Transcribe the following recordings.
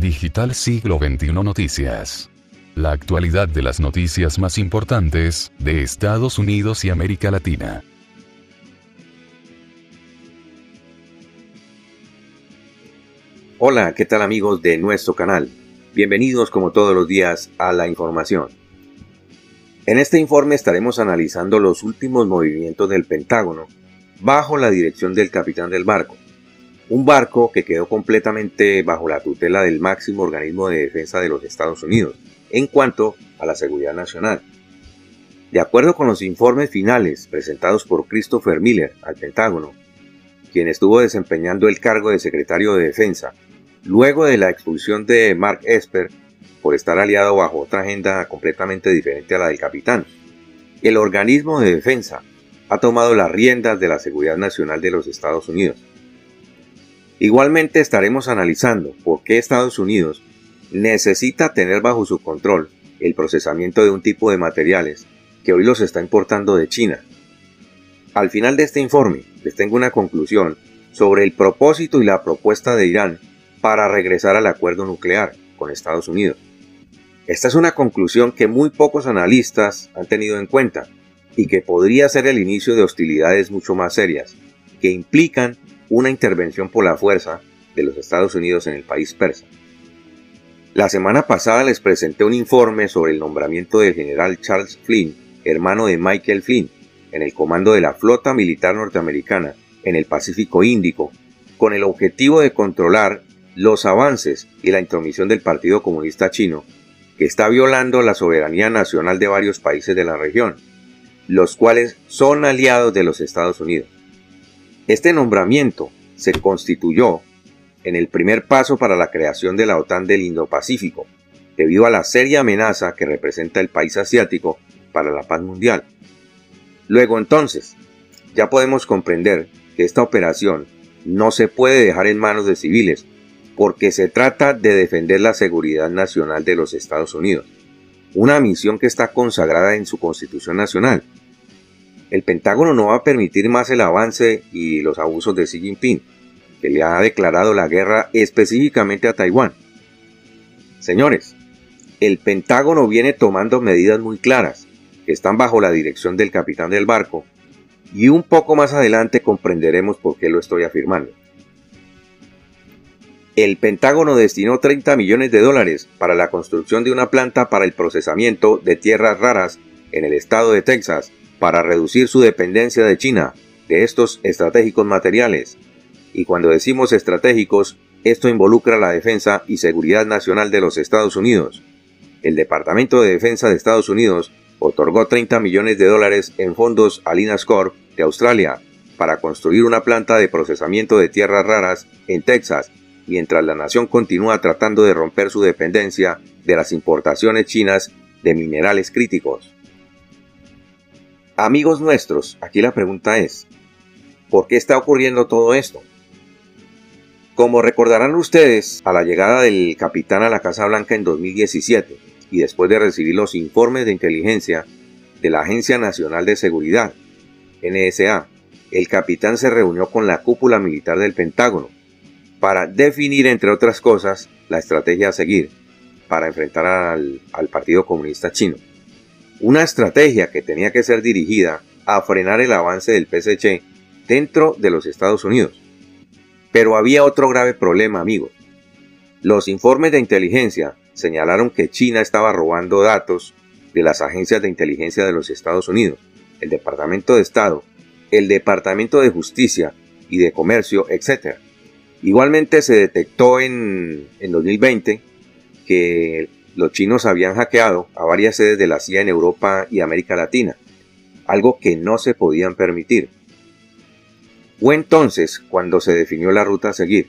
Digital Siglo XXI Noticias. La actualidad de las noticias más importantes de Estados Unidos y América Latina. Hola, ¿qué tal amigos de nuestro canal? Bienvenidos como todos los días a la información. En este informe estaremos analizando los últimos movimientos del Pentágono bajo la dirección del capitán del barco, un barco que quedó completamente bajo la tutela del máximo organismo de defensa de los Estados Unidos en cuanto a la seguridad nacional. De acuerdo con los informes finales presentados por Christopher Miller al Pentágono, quien estuvo desempeñando el cargo de secretario de Defensa, luego de la expulsión de Mark Esper por estar aliado bajo otra agenda completamente diferente a la del capitán, el organismo de defensa ha tomado las riendas de la seguridad nacional de los Estados Unidos Igualmente estaremos analizando por qué Estados Unidos necesita tener bajo su control el procesamiento de un tipo de materiales que hoy los está importando de China. Al final de este informe les tengo una conclusión sobre el propósito y la propuesta de Irán para regresar al acuerdo nuclear con Estados Unidos. Esta es una conclusión que muy pocos analistas han tenido en cuenta y que podría ser el inicio de hostilidades mucho más serias, que implican una intervención por la fuerza de los Estados Unidos en el país persa. La semana pasada les presenté un informe sobre el nombramiento del general Charles Flynn, hermano de Michael Flynn, en el comando de la flota militar norteamericana en el Pacífico Índico, con el objetivo de controlar los avances y la intromisión del Partido Comunista Chino, que está violando la soberanía nacional de varios países de la región, los cuales son aliados de los Estados Unidos. Este nombramiento se constituyó en el primer paso para la creación de la OTAN del Indo-Pacífico, debido a la seria amenaza que representa el país asiático para la paz mundial. Luego entonces, ya podemos comprender que esta operación no se puede dejar en manos de civiles, porque se trata de defender la seguridad nacional de los Estados Unidos, una misión que está consagrada en su Constitución Nacional el Pentágono no va a permitir más el avance y los abusos de Xi Jinping, que le ha declarado la guerra específicamente a Taiwán. Señores, el Pentágono viene tomando medidas muy claras, que están bajo la dirección del capitán del barco, y un poco más adelante comprenderemos por qué lo estoy afirmando. El Pentágono destinó 30 millones de dólares para la construcción de una planta para el procesamiento de tierras raras en el estado de Texas para reducir su dependencia de China de estos estratégicos materiales. Y cuando decimos estratégicos, esto involucra la defensa y seguridad nacional de los Estados Unidos. El Departamento de Defensa de Estados Unidos otorgó 30 millones de dólares en fondos a Linas Corp de Australia para construir una planta de procesamiento de tierras raras en Texas, mientras la nación continúa tratando de romper su dependencia de las importaciones chinas de minerales críticos. Amigos nuestros, aquí la pregunta es, ¿por qué está ocurriendo todo esto? Como recordarán ustedes, a la llegada del capitán a la Casa Blanca en 2017 y después de recibir los informes de inteligencia de la Agencia Nacional de Seguridad, NSA, el capitán se reunió con la cúpula militar del Pentágono para definir, entre otras cosas, la estrategia a seguir para enfrentar al, al Partido Comunista Chino una estrategia que tenía que ser dirigida a frenar el avance del PSC dentro de los Estados Unidos. Pero había otro grave problema, amigos. Los informes de inteligencia señalaron que China estaba robando datos de las agencias de inteligencia de los Estados Unidos, el Departamento de Estado, el Departamento de Justicia y de Comercio, etc. Igualmente se detectó en, en 2020 que los chinos habían hackeado a varias sedes de la CIA en Europa y América Latina, algo que no se podían permitir. Fue entonces cuando se definió la ruta a seguir.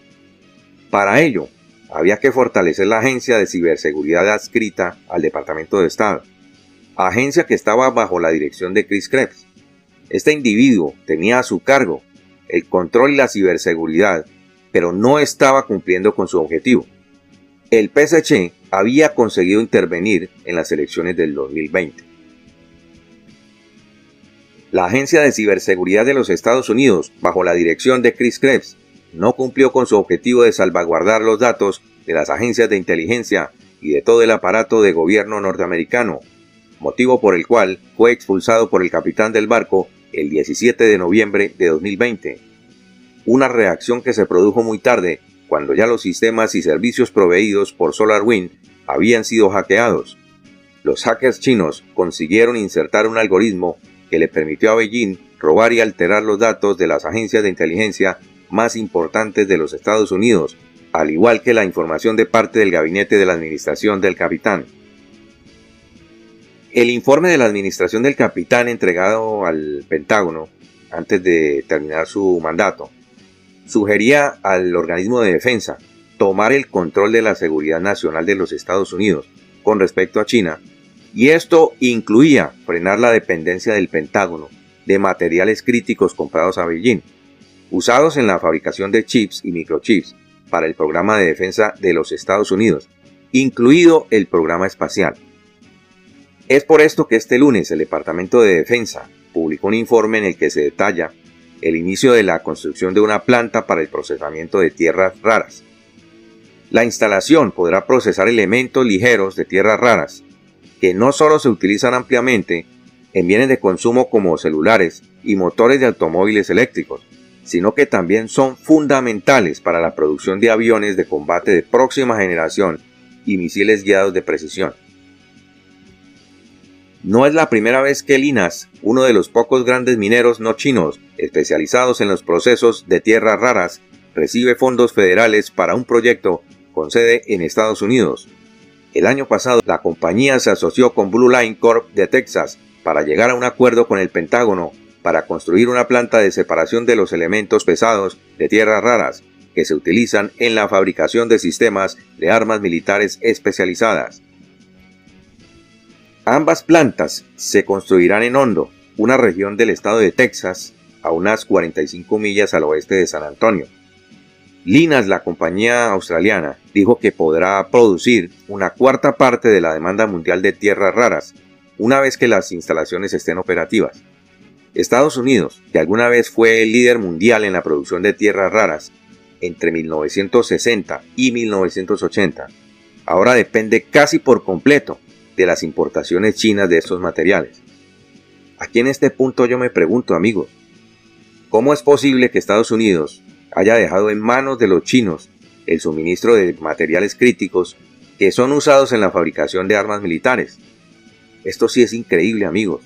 Para ello, había que fortalecer la agencia de ciberseguridad adscrita al Departamento de Estado, agencia que estaba bajo la dirección de Chris Krebs. Este individuo tenía a su cargo el control y la ciberseguridad, pero no estaba cumpliendo con su objetivo. El PSC había conseguido intervenir en las elecciones del 2020. La Agencia de Ciberseguridad de los Estados Unidos, bajo la dirección de Chris Krebs, no cumplió con su objetivo de salvaguardar los datos de las agencias de inteligencia y de todo el aparato de gobierno norteamericano, motivo por el cual fue expulsado por el capitán del barco el 17 de noviembre de 2020. Una reacción que se produjo muy tarde, cuando ya los sistemas y servicios proveídos por SolarWind habían sido hackeados. Los hackers chinos consiguieron insertar un algoritmo que le permitió a Beijing robar y alterar los datos de las agencias de inteligencia más importantes de los Estados Unidos, al igual que la información de parte del gabinete de la administración del capitán. El informe de la administración del capitán entregado al Pentágono antes de terminar su mandato sugería al organismo de defensa tomar el control de la seguridad nacional de los Estados Unidos con respecto a China, y esto incluía frenar la dependencia del Pentágono de materiales críticos comprados a Beijing, usados en la fabricación de chips y microchips para el programa de defensa de los Estados Unidos, incluido el programa espacial. Es por esto que este lunes el Departamento de Defensa publicó un informe en el que se detalla el inicio de la construcción de una planta para el procesamiento de tierras raras. La instalación podrá procesar elementos ligeros de tierras raras, que no solo se utilizan ampliamente en bienes de consumo como celulares y motores de automóviles eléctricos, sino que también son fundamentales para la producción de aviones de combate de próxima generación y misiles guiados de precisión. No es la primera vez que Linas, uno de los pocos grandes mineros no chinos especializados en los procesos de tierras raras, recibe fondos federales para un proyecto con sede en Estados Unidos. El año pasado, la compañía se asoció con Blue Line Corp de Texas para llegar a un acuerdo con el Pentágono para construir una planta de separación de los elementos pesados de tierras raras que se utilizan en la fabricación de sistemas de armas militares especializadas. Ambas plantas se construirán en Hondo, una región del estado de Texas, a unas 45 millas al oeste de San Antonio. Linas, la compañía australiana, dijo que podrá producir una cuarta parte de la demanda mundial de tierras raras una vez que las instalaciones estén operativas. Estados Unidos, que alguna vez fue el líder mundial en la producción de tierras raras entre 1960 y 1980, ahora depende casi por completo de las importaciones chinas de estos materiales. Aquí en este punto yo me pregunto, amigos, ¿cómo es posible que Estados Unidos haya dejado en manos de los chinos el suministro de materiales críticos que son usados en la fabricación de armas militares? Esto sí es increíble, amigos.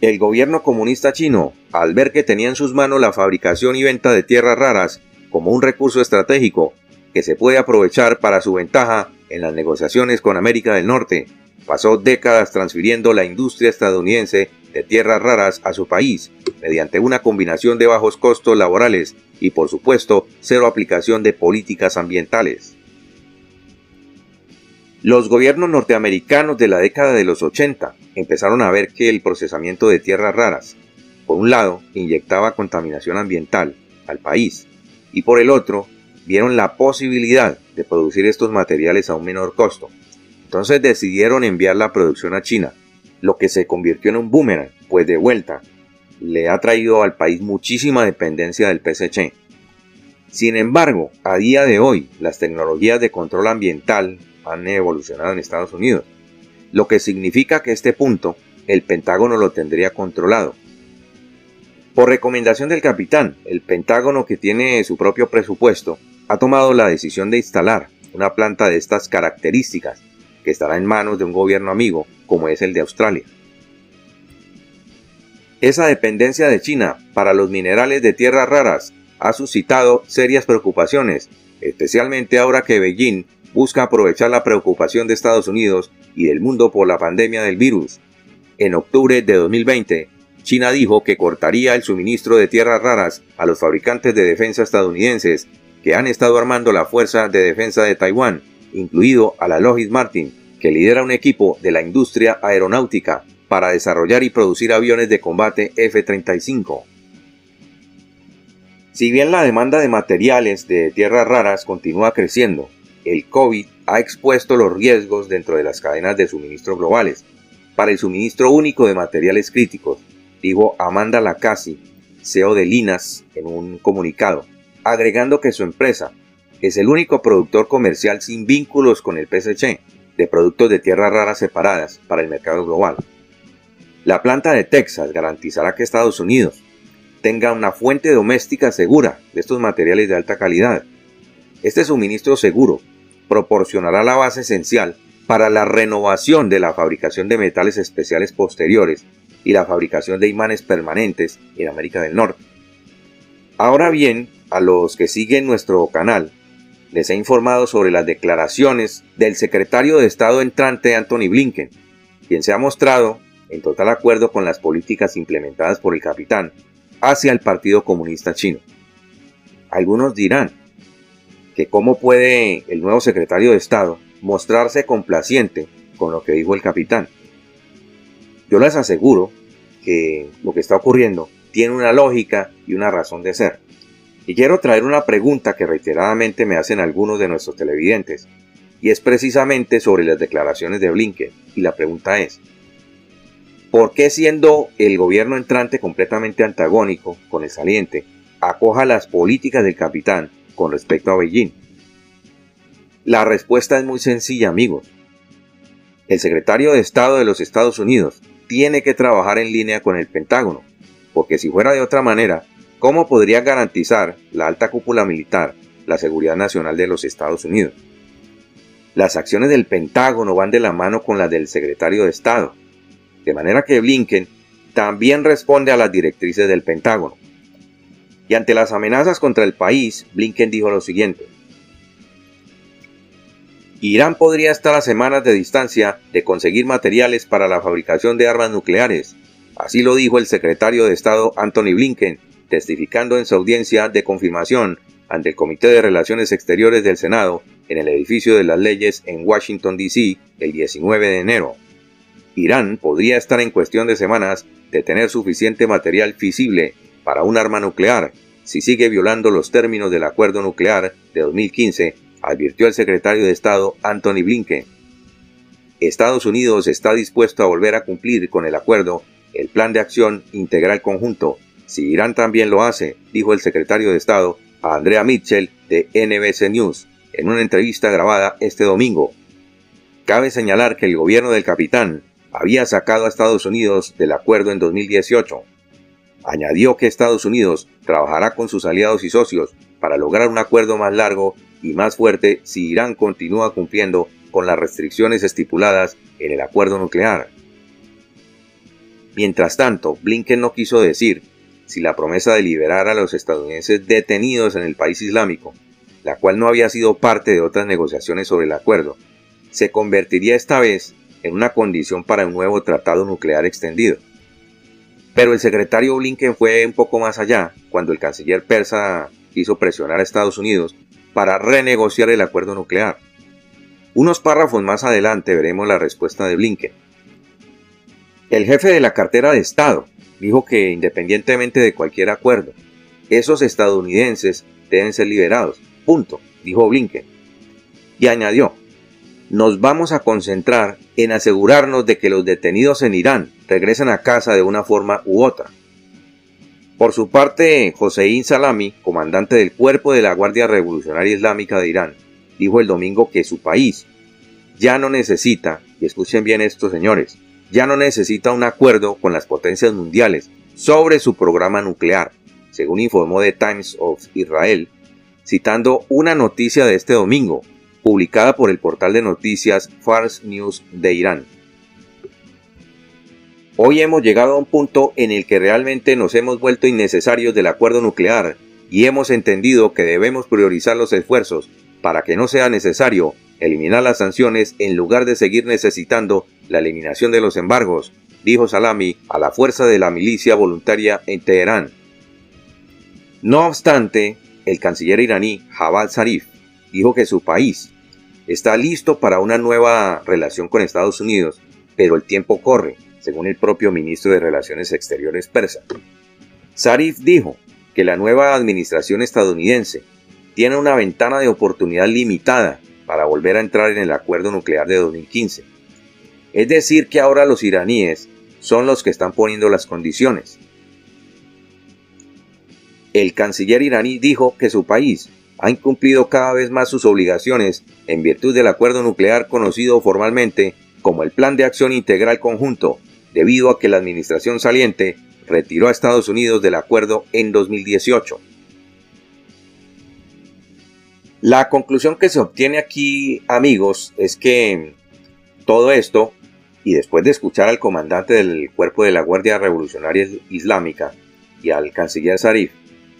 El gobierno comunista chino, al ver que tenía en sus manos la fabricación y venta de tierras raras como un recurso estratégico que se puede aprovechar para su ventaja en las negociaciones con América del Norte, pasó décadas transfiriendo la industria estadounidense de tierras raras a su país mediante una combinación de bajos costos laborales y por supuesto cero aplicación de políticas ambientales. Los gobiernos norteamericanos de la década de los 80 empezaron a ver que el procesamiento de tierras raras, por un lado, inyectaba contaminación ambiental al país y por el otro, vieron la posibilidad de producir estos materiales a un menor costo. Entonces decidieron enviar la producción a China, lo que se convirtió en un boomerang, pues de vuelta le ha traído al país muchísima dependencia del PSC. Sin embargo, a día de hoy, las tecnologías de control ambiental han evolucionado en Estados Unidos, lo que significa que este punto el Pentágono lo tendría controlado. Por recomendación del capitán, el Pentágono que tiene su propio presupuesto ha tomado la decisión de instalar una planta de estas características que estará en manos de un gobierno amigo como es el de Australia. Esa dependencia de China para los minerales de tierras raras ha suscitado serias preocupaciones, especialmente ahora que Beijing busca aprovechar la preocupación de Estados Unidos y del mundo por la pandemia del virus. En octubre de 2020, China dijo que cortaría el suministro de tierras raras a los fabricantes de defensa estadounidenses que han estado armando la Fuerza de Defensa de Taiwán, incluido a la Lockheed Martin, que lidera un equipo de la industria aeronáutica para desarrollar y producir aviones de combate F-35. Si bien la demanda de materiales de tierras raras continúa creciendo, el COVID ha expuesto los riesgos dentro de las cadenas de suministro globales para el suministro único de materiales críticos, dijo Amanda Lacassi, CEO de Linas, en un comunicado, agregando que su empresa es el único productor comercial sin vínculos con el PSC de productos de tierras raras separadas para el mercado global. La planta de Texas garantizará que Estados Unidos tenga una fuente doméstica segura de estos materiales de alta calidad. Este suministro seguro proporcionará la base esencial para la renovación de la fabricación de metales especiales posteriores y la fabricación de imanes permanentes en América del Norte. Ahora bien, a los que siguen nuestro canal, les he informado sobre las declaraciones del secretario de Estado entrante Anthony Blinken, quien se ha mostrado en total acuerdo con las políticas implementadas por el capitán hacia el Partido Comunista Chino. Algunos dirán que cómo puede el nuevo secretario de Estado mostrarse complaciente con lo que dijo el capitán. Yo les aseguro que lo que está ocurriendo tiene una lógica y una razón de ser. Y quiero traer una pregunta que reiteradamente me hacen algunos de nuestros televidentes, y es precisamente sobre las declaraciones de Blinken. Y la pregunta es, ¿por qué siendo el gobierno entrante completamente antagónico con el saliente, acoja las políticas del capitán con respecto a Beijing? La respuesta es muy sencilla, amigos. El secretario de Estado de los Estados Unidos tiene que trabajar en línea con el Pentágono, porque si fuera de otra manera, ¿Cómo podría garantizar la alta cúpula militar la seguridad nacional de los Estados Unidos? Las acciones del Pentágono van de la mano con las del secretario de Estado, de manera que Blinken también responde a las directrices del Pentágono. Y ante las amenazas contra el país, Blinken dijo lo siguiente. Irán podría estar a semanas de distancia de conseguir materiales para la fabricación de armas nucleares. Así lo dijo el secretario de Estado Anthony Blinken testificando en su audiencia de confirmación ante el Comité de Relaciones Exteriores del Senado en el edificio de las leyes en Washington, D.C. el 19 de enero. Irán podría estar en cuestión de semanas de tener suficiente material fisible para un arma nuclear si sigue violando los términos del acuerdo nuclear de 2015, advirtió el secretario de Estado Anthony Blinken. Estados Unidos está dispuesto a volver a cumplir con el acuerdo el Plan de Acción Integral Conjunto si Irán también lo hace, dijo el secretario de Estado a Andrea Mitchell de NBC News en una entrevista grabada este domingo. Cabe señalar que el gobierno del capitán había sacado a Estados Unidos del acuerdo en 2018. Añadió que Estados Unidos trabajará con sus aliados y socios para lograr un acuerdo más largo y más fuerte si Irán continúa cumpliendo con las restricciones estipuladas en el acuerdo nuclear. Mientras tanto, Blinken no quiso decir si la promesa de liberar a los estadounidenses detenidos en el país islámico, la cual no había sido parte de otras negociaciones sobre el acuerdo, se convertiría esta vez en una condición para un nuevo tratado nuclear extendido. Pero el secretario Blinken fue un poco más allá cuando el canciller persa quiso presionar a Estados Unidos para renegociar el acuerdo nuclear. Unos párrafos más adelante veremos la respuesta de Blinken. El jefe de la cartera de Estado, dijo que independientemente de cualquier acuerdo, esos estadounidenses deben ser liberados. Punto, dijo Blinken. Y añadió, nos vamos a concentrar en asegurarnos de que los detenidos en Irán regresen a casa de una forma u otra. Por su parte, Hossein Salami, comandante del cuerpo de la Guardia Revolucionaria Islámica de Irán, dijo el domingo que su país ya no necesita, y escuchen bien esto señores, ya no necesita un acuerdo con las potencias mundiales sobre su programa nuclear, según informó The Times of Israel, citando una noticia de este domingo, publicada por el portal de noticias Fars News de Irán. Hoy hemos llegado a un punto en el que realmente nos hemos vuelto innecesarios del acuerdo nuclear y hemos entendido que debemos priorizar los esfuerzos para que no sea necesario eliminar las sanciones en lugar de seguir necesitando la eliminación de los embargos, dijo Salami a la fuerza de la milicia voluntaria en Teherán. No obstante, el canciller iraní Javad Zarif dijo que su país está listo para una nueva relación con Estados Unidos, pero el tiempo corre, según el propio ministro de Relaciones Exteriores persa. Zarif dijo que la nueva administración estadounidense tiene una ventana de oportunidad limitada para volver a entrar en el acuerdo nuclear de 2015 es decir, que ahora los iraníes son los que están poniendo las condiciones. el canciller iraní dijo que su país ha incumplido cada vez más sus obligaciones en virtud del acuerdo nuclear conocido formalmente como el Plan de Acción Integral Conjunto, debido a que la administración saliente retiró a Estados Unidos del acuerdo en 2018. La conclusión que se obtiene aquí, amigos, es que todo esto, y después de escuchar al comandante del cuerpo de la Guardia Revolucionaria Islámica y al canciller Zarif,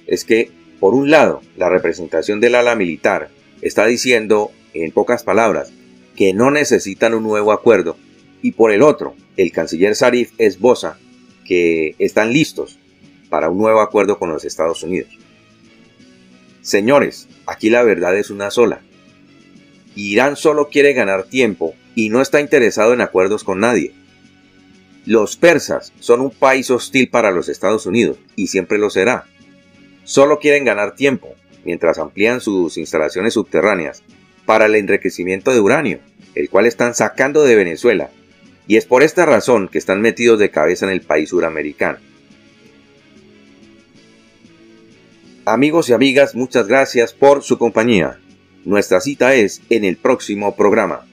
es que, por un lado, la representación del ala militar está diciendo, en pocas palabras, que no necesitan un nuevo acuerdo, y por el otro, el canciller Zarif esboza que están listos para un nuevo acuerdo con los Estados Unidos. Señores, aquí la verdad es una sola. Irán solo quiere ganar tiempo y no está interesado en acuerdos con nadie. Los persas son un país hostil para los Estados Unidos y siempre lo será. Solo quieren ganar tiempo mientras amplían sus instalaciones subterráneas para el enriquecimiento de uranio, el cual están sacando de Venezuela y es por esta razón que están metidos de cabeza en el país suramericano. Amigos y amigas, muchas gracias por su compañía. Nuestra cita es en el próximo programa.